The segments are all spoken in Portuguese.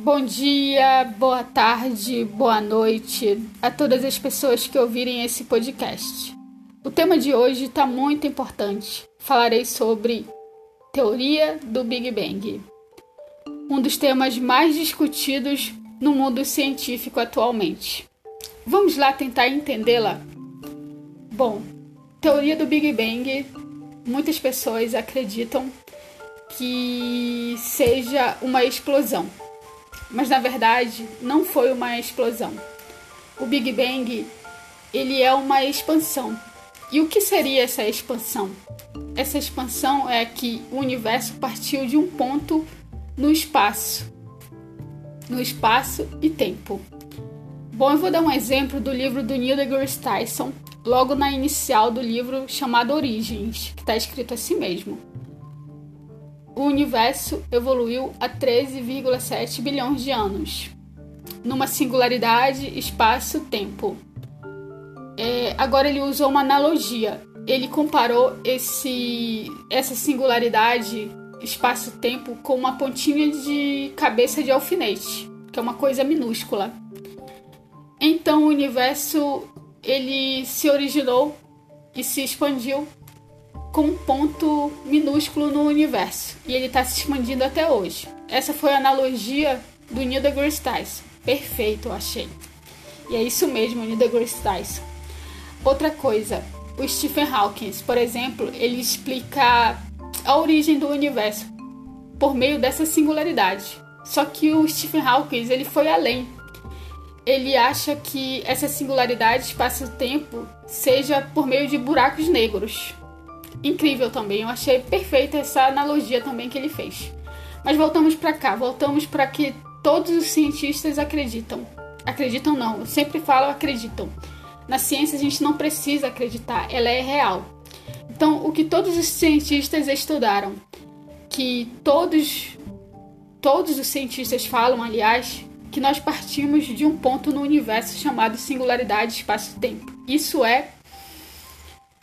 Bom dia, boa tarde, boa noite a todas as pessoas que ouvirem esse podcast. O tema de hoje está muito importante. Falarei sobre teoria do Big Bang, um dos temas mais discutidos no mundo científico atualmente. Vamos lá tentar entendê-la? Bom, teoria do Big Bang, muitas pessoas acreditam que seja uma explosão. Mas na verdade, não foi uma explosão. O Big Bang, ele é uma expansão. E o que seria essa expansão? Essa expansão é que o universo partiu de um ponto no espaço. No espaço e tempo. Bom, eu vou dar um exemplo do livro do Neil deGrasse Tyson, logo na inicial do livro chamado Origens, que está escrito assim mesmo o universo evoluiu há 13,7 bilhões de anos, numa singularidade espaço-tempo. É, agora ele usou uma analogia. Ele comparou esse, essa singularidade espaço-tempo com uma pontinha de cabeça de alfinete, que é uma coisa minúscula. Então o universo ele se originou e se expandiu com um ponto minúsculo no universo e ele está se expandindo até hoje. Essa foi a analogia do Neil deGrasse Tyson. Perfeito, eu achei. E é isso mesmo, Neil deGrasse Tyson. Outra coisa, o Stephen Hawking, por exemplo, ele explica a origem do universo por meio dessa singularidade. Só que o Stephen Hawking ele foi além. Ele acha que essa singularidade espaço-tempo seja por meio de buracos negros incrível também. Eu achei perfeita essa analogia também que ele fez. Mas voltamos para cá, voltamos para que todos os cientistas acreditam. Acreditam não, eu sempre falo acreditam. Na ciência a gente não precisa acreditar, ela é real. Então, o que todos os cientistas estudaram, que todos todos os cientistas falam, aliás, que nós partimos de um ponto no universo chamado singularidade espaço-tempo. Isso é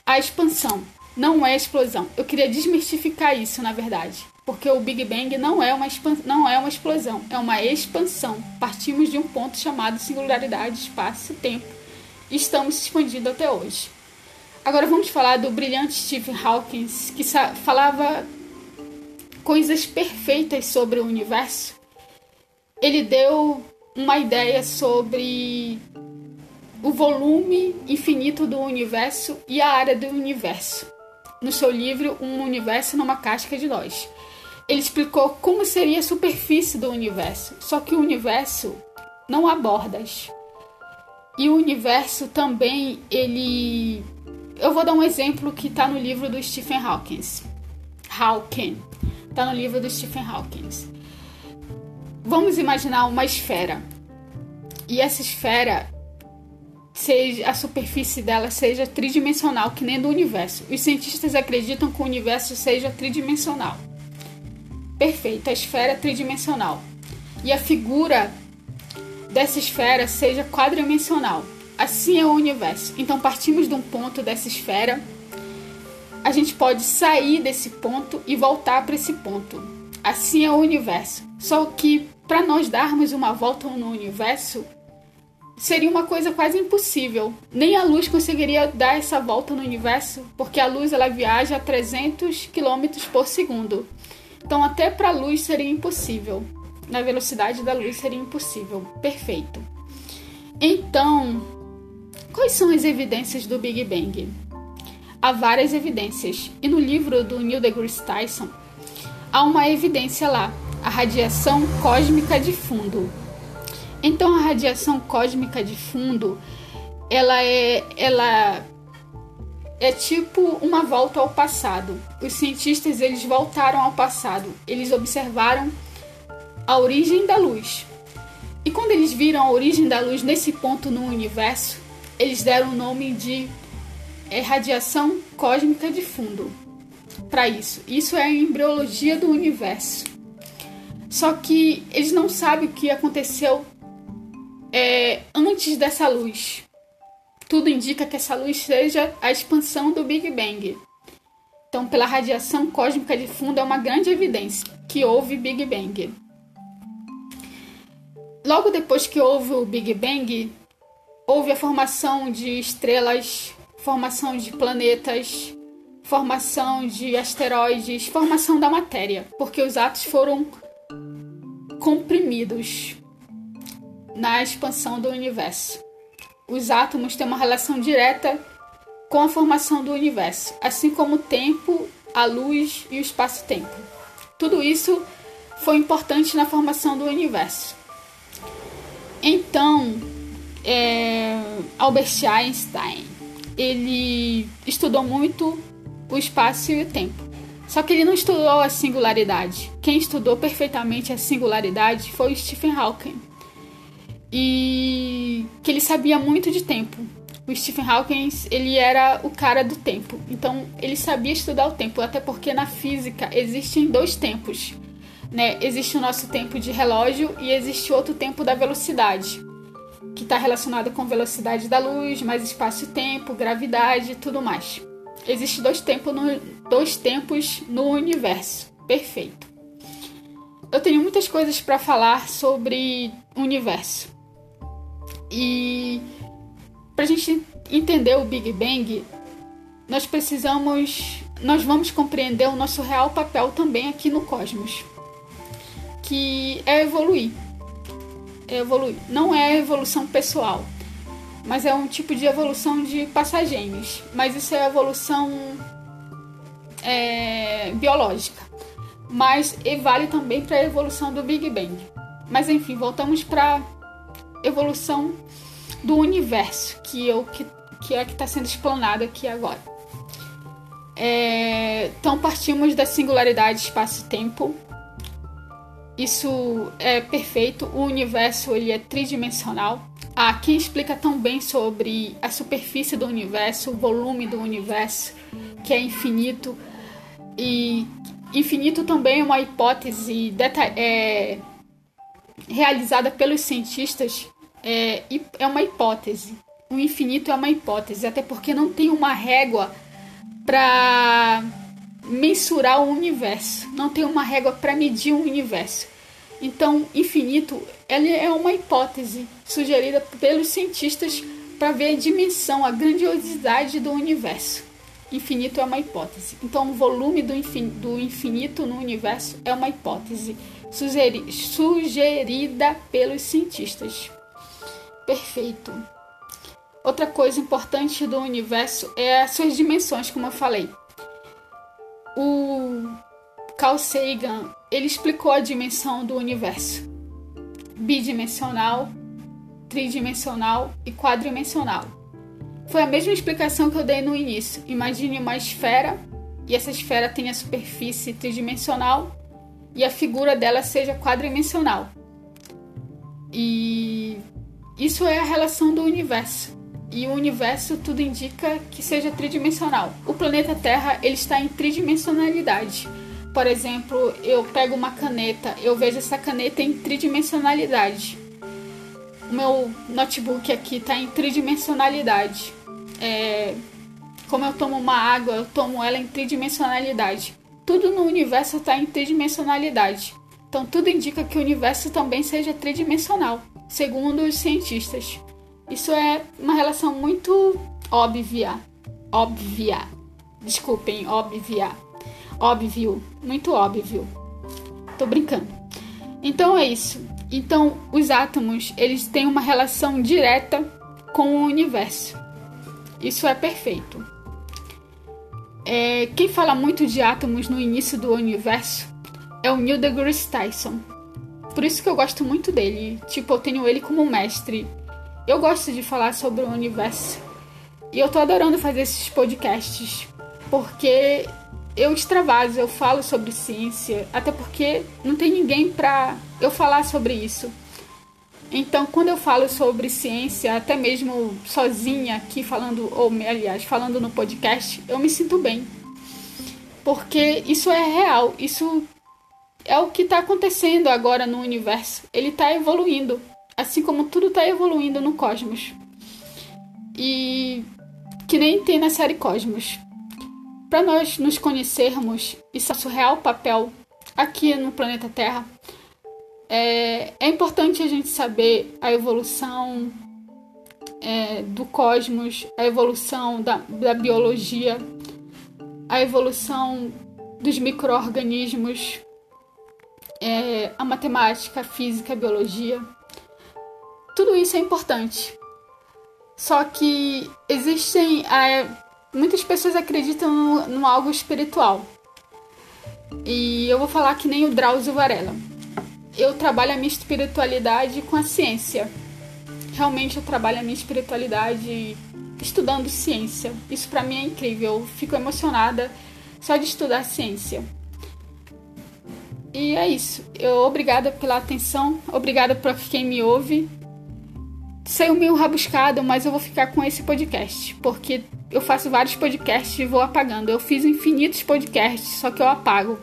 a expansão não é explosão. Eu queria desmistificar isso, na verdade. Porque o Big Bang não é uma, não é uma explosão, é uma expansão. Partimos de um ponto chamado singularidade, espaço e tempo. E estamos expandindo até hoje. Agora vamos falar do brilhante Stephen Hawking, que falava coisas perfeitas sobre o universo. Ele deu uma ideia sobre o volume infinito do universo e a área do universo no seu livro Um Universo numa Casca de Nós. Ele explicou como seria a superfície do universo, só que o universo não há bordas. E o universo também, ele. Eu vou dar um exemplo que está no livro do Stephen Hawking. Hawking. Está no livro do Stephen Hawking. Vamos imaginar uma esfera. E essa esfera seja a superfície dela seja tridimensional, que nem do universo. Os cientistas acreditam que o universo seja tridimensional. Perfeito, a esfera é tridimensional. E a figura dessa esfera seja quadridimensional. Assim é o universo. Então partimos de um ponto dessa esfera. A gente pode sair desse ponto e voltar para esse ponto. Assim é o universo. Só que para nós darmos uma volta no universo, seria uma coisa quase impossível. Nem a luz conseguiria dar essa volta no universo, porque a luz ela viaja a 300 km por segundo. Então até para a luz seria impossível. Na velocidade da luz seria impossível. Perfeito. Então, quais são as evidências do Big Bang? Há várias evidências. E no livro do Neil deGrasse Tyson há uma evidência lá, a radiação cósmica de fundo. Então a radiação cósmica de fundo, ela é ela é tipo uma volta ao passado. Os cientistas eles voltaram ao passado. Eles observaram a origem da luz. E quando eles viram a origem da luz nesse ponto no universo, eles deram o nome de é, radiação cósmica de fundo para isso. Isso é a embriologia do universo. Só que eles não sabem o que aconteceu é, antes dessa luz. Tudo indica que essa luz seja a expansão do Big Bang. Então, pela radiação cósmica de fundo, é uma grande evidência que houve Big Bang. logo depois que houve o Big Bang, houve a formação de estrelas, formação de planetas, formação de asteroides, formação da matéria, porque os átomos foram comprimidos na expansão do universo. Os átomos têm uma relação direta com a formação do universo, assim como o tempo, a luz e o espaço-tempo. Tudo isso foi importante na formação do universo. Então, é, Albert Einstein ele estudou muito o espaço e o tempo. Só que ele não estudou a singularidade. Quem estudou perfeitamente a singularidade foi Stephen Hawking. E que ele sabia muito de tempo. O Stephen Hawking, ele era o cara do tempo. Então, ele sabia estudar o tempo, até porque na física existem dois tempos. Né? Existe o nosso tempo de relógio e existe outro tempo da velocidade, que está relacionado com velocidade da luz, mais espaço e tempo, gravidade e tudo mais. Existem dois, no, dois tempos no universo. Perfeito. Eu tenho muitas coisas para falar sobre o universo. E para a gente entender o Big Bang, nós precisamos, nós vamos compreender o nosso real papel também aqui no cosmos, que é evoluir. É evoluir. Não é evolução pessoal, mas é um tipo de evolução de passageiros. Mas isso é evolução é, biológica. Mas e vale também para a evolução do Big Bang. Mas enfim, voltamos para evolução do universo, que, eu, que, que é que está sendo explanado aqui agora. É, então partimos da singularidade espaço-tempo. Isso é perfeito. O universo ele é tridimensional. Ah, quem explica tão bem sobre a superfície do universo, o volume do universo, que é infinito. E infinito também é uma hipótese é, realizada pelos cientistas. É, é uma hipótese. O infinito é uma hipótese, até porque não tem uma régua para mensurar o universo. Não tem uma régua para medir o universo. Então, infinito ele é uma hipótese sugerida pelos cientistas para ver a dimensão, a grandiosidade do universo. Infinito é uma hipótese. Então, o volume do, do infinito no universo é uma hipótese sugeri sugerida pelos cientistas. Perfeito. Outra coisa importante do universo é as suas dimensões, como eu falei. O Carl Sagan, ele explicou a dimensão do universo. Bidimensional, tridimensional e quadridimensional. Foi a mesma explicação que eu dei no início. Imagine uma esfera e essa esfera tem a superfície tridimensional e a figura dela seja quadridimensional. E isso é a relação do universo. E o universo tudo indica que seja tridimensional. O planeta Terra ele está em tridimensionalidade. Por exemplo, eu pego uma caneta, eu vejo essa caneta em tridimensionalidade. O meu notebook aqui está em tridimensionalidade. É, como eu tomo uma água, eu tomo ela em tridimensionalidade. Tudo no universo está em tridimensionalidade. Então tudo indica que o universo também seja tridimensional, segundo os cientistas. Isso é uma relação muito óbvia. Óbvia. Desculpem, óbvia. Óbvio. Muito óbvio. Tô brincando. Então é isso. Então os átomos, eles têm uma relação direta com o universo. Isso é perfeito. É, quem fala muito de átomos no início do universo é o Neil deGrasse Tyson. Por isso que eu gosto muito dele. Tipo, eu tenho ele como mestre. Eu gosto de falar sobre o universo. E eu tô adorando fazer esses podcasts. Porque eu extravaso, eu falo sobre ciência. Até porque não tem ninguém pra eu falar sobre isso. Então, quando eu falo sobre ciência, até mesmo sozinha aqui falando, ou aliás, falando no podcast, eu me sinto bem. Porque isso é real, isso é o que está acontecendo agora no universo. Ele está evoluindo, assim como tudo está evoluindo no cosmos. E que nem tem na série Cosmos. Para nós nos conhecermos e nosso real papel aqui no planeta Terra, É, é importante a gente saber a evolução é, do cosmos, a evolução da, da biologia, a evolução dos micro-organismos, é, a matemática, a física, a biologia. Tudo isso é importante. Só que existem. É, muitas pessoas acreditam no, no, algo espiritual. E eu vou falar que nem o Drauzio Varela. Eu trabalho a minha espiritualidade com a ciência. Realmente eu trabalho a minha espiritualidade estudando ciência. Isso para mim é incrível. Eu fico emocionada só de estudar ciência. E é isso. Eu obrigada pela atenção, obrigada por quem me ouve. Saiu meio rabuscado, mas eu vou ficar com esse podcast, porque eu faço vários podcasts e vou apagando. Eu fiz infinitos podcasts, só que eu apago.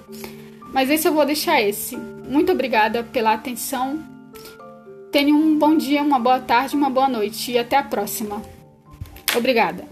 Mas esse eu vou deixar esse. Muito obrigada pela atenção. Tenha um bom dia, uma boa tarde, uma boa noite e até a próxima. Obrigada.